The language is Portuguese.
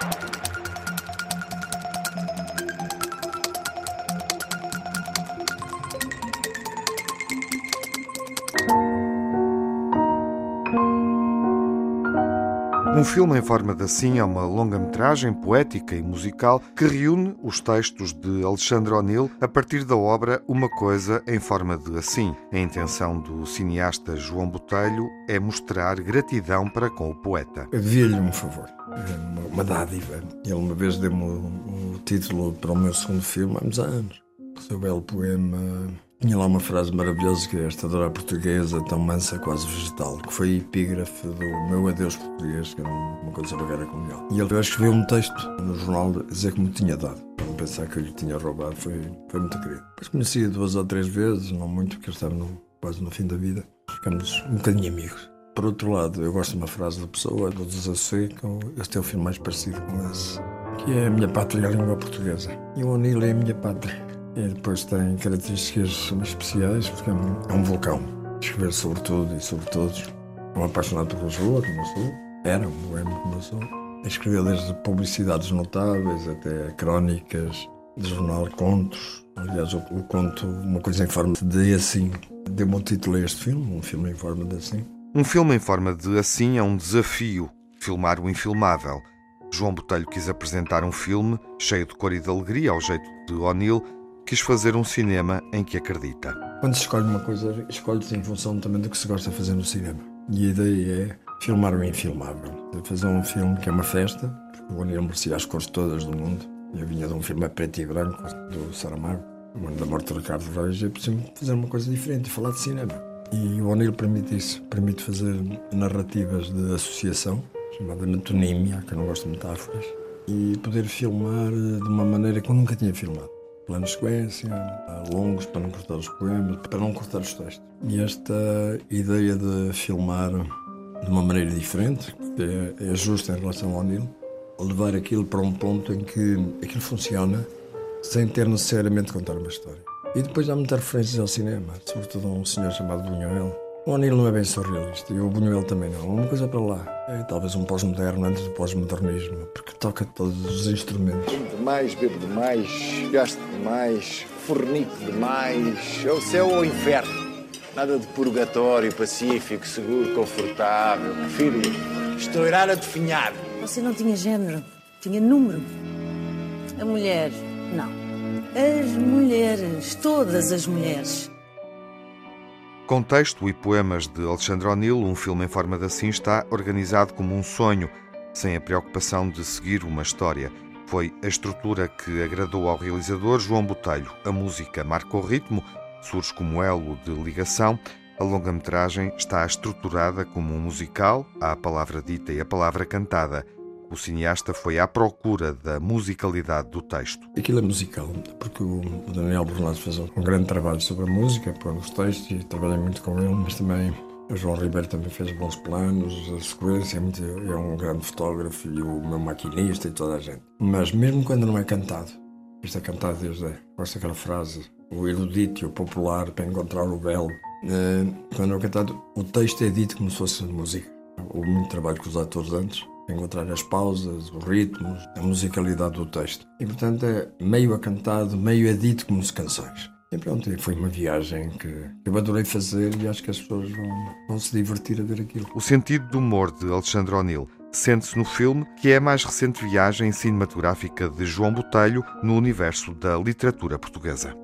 Thank you. Um filme em forma de assim é uma longa-metragem poética e musical que reúne os textos de Alexandre O'Neill a partir da obra Uma Coisa em Forma de Assim. A intenção do cineasta João Botelho é mostrar gratidão para com o poeta. Eu devia-lhe um favor, uma dádiva. Ele uma vez deu-me o, título para o meu segundo filme, há anos. O seu belo poema tinha lá uma frase maravilhosa que é esta dora portuguesa, tão mansa, quase vegetal, que foi epígrafe do meu adeus português, que era uma coisa bagara colonial. E ele escreveu um texto no jornal dizer que me tinha dado. Não pensar que eu lhe tinha roubado, foi, foi muito querido. Depois conhecia duas ou três vezes, não muito, porque eu estava no, quase no fim da vida. Ficamos um bocadinho amigos. Por outro lado, eu gosto de uma frase da pessoa, do Desasseco, este é o filme mais parecido com esse, que é a minha pátria, a língua portuguesa. E o Onil é a minha pátria. E depois tem características especiais, porque é um, é um vulcão. Escrever sobre tudo e sobre todos. Um apaixonado por Lisboa, como eu sou. Era um boêmio como eu sou. Escreveu desde publicidades notáveis até crónicas de jornal, contos. Aliás, o, o conto, uma coisa em forma de assim, deu-me um título a este filme, um filme em forma de assim. Um filme em forma de assim é um desafio, filmar o infilmável. João Botelho quis apresentar um filme cheio de cor e de alegria, ao jeito de O'Neill, quis fazer um cinema em que acredita. Quando se escolhe uma coisa, escolhe-se em função também do que se gosta de fazer no cinema. E a ideia é filmar o infilmável. Fazer um filme que é uma festa, porque o O'Neill merecia as cores todas do mundo. Eu vinha de um filme a preto e branco, do Saramago, o ano da morte do Ricardo Reis, e preciso fazer uma coisa diferente, falar de cinema. E o O'Neill permite isso, permite fazer narrativas de associação, chamada metonímia, que eu não gosto de metáforas, e poder filmar de uma maneira que eu nunca tinha filmado plano de sequência, longos para não cortar os poemas, para não cortar os textos. E esta ideia de filmar de uma maneira diferente, que é, é justa em relação ao Nilo, levar aquilo para um ponto em que aquilo funciona sem ter necessariamente contar uma história. E depois há muitas referências ao cinema, sobretudo a um senhor chamado Buñuel, o Anil não é bem surrealista e o Buñuel também não. Uma coisa para lá. É talvez um pós-moderno antes do pós-modernismo, porque toca todos os instrumentos. Bebo demais, bebo demais, gasto demais, fornico demais. É o céu ou o inferno. Nada de purgatório, pacífico, seguro, confortável. Prefiro estourar a definhar. Você não tinha género, tinha número. A mulher, não. As mulheres, todas as mulheres. Com texto e poemas de Alexandre O'Neill, um filme em forma de assim está organizado como um sonho, sem a preocupação de seguir uma história. Foi a estrutura que agradou ao realizador João Botelho. A música marca o ritmo, surge como elo de ligação. A longa-metragem está estruturada como um musical, há a palavra dita e a palavra cantada. O cineasta foi à procura da musicalidade do texto. Aquilo é musical, porque o Daniel Bernardo fez um grande trabalho sobre a música, pôr os textos e trabalhei muito com ele, mas também o João Ribeiro também fez bons planos, a sequência, é, muito, é um grande fotógrafo e o meu maquinista e toda a gente. Mas mesmo quando não é cantado, isto é cantado desde, gosto frase, o erudito o popular para encontrar o belo. Eh, quando é cantado, o texto é dito como se fosse música. Houve muito trabalho com os atores antes, encontrar as pausas, os ritmos, a musicalidade do texto. E portanto é meio acantado, meio a dito como se canções. E pronto, foi uma viagem que eu adorei fazer e acho que as pessoas vão, vão se divertir a ver aquilo. O sentido do humor de Alexandre O'Neill sente-se no filme, que é a mais recente viagem cinematográfica de João Botelho no universo da literatura portuguesa.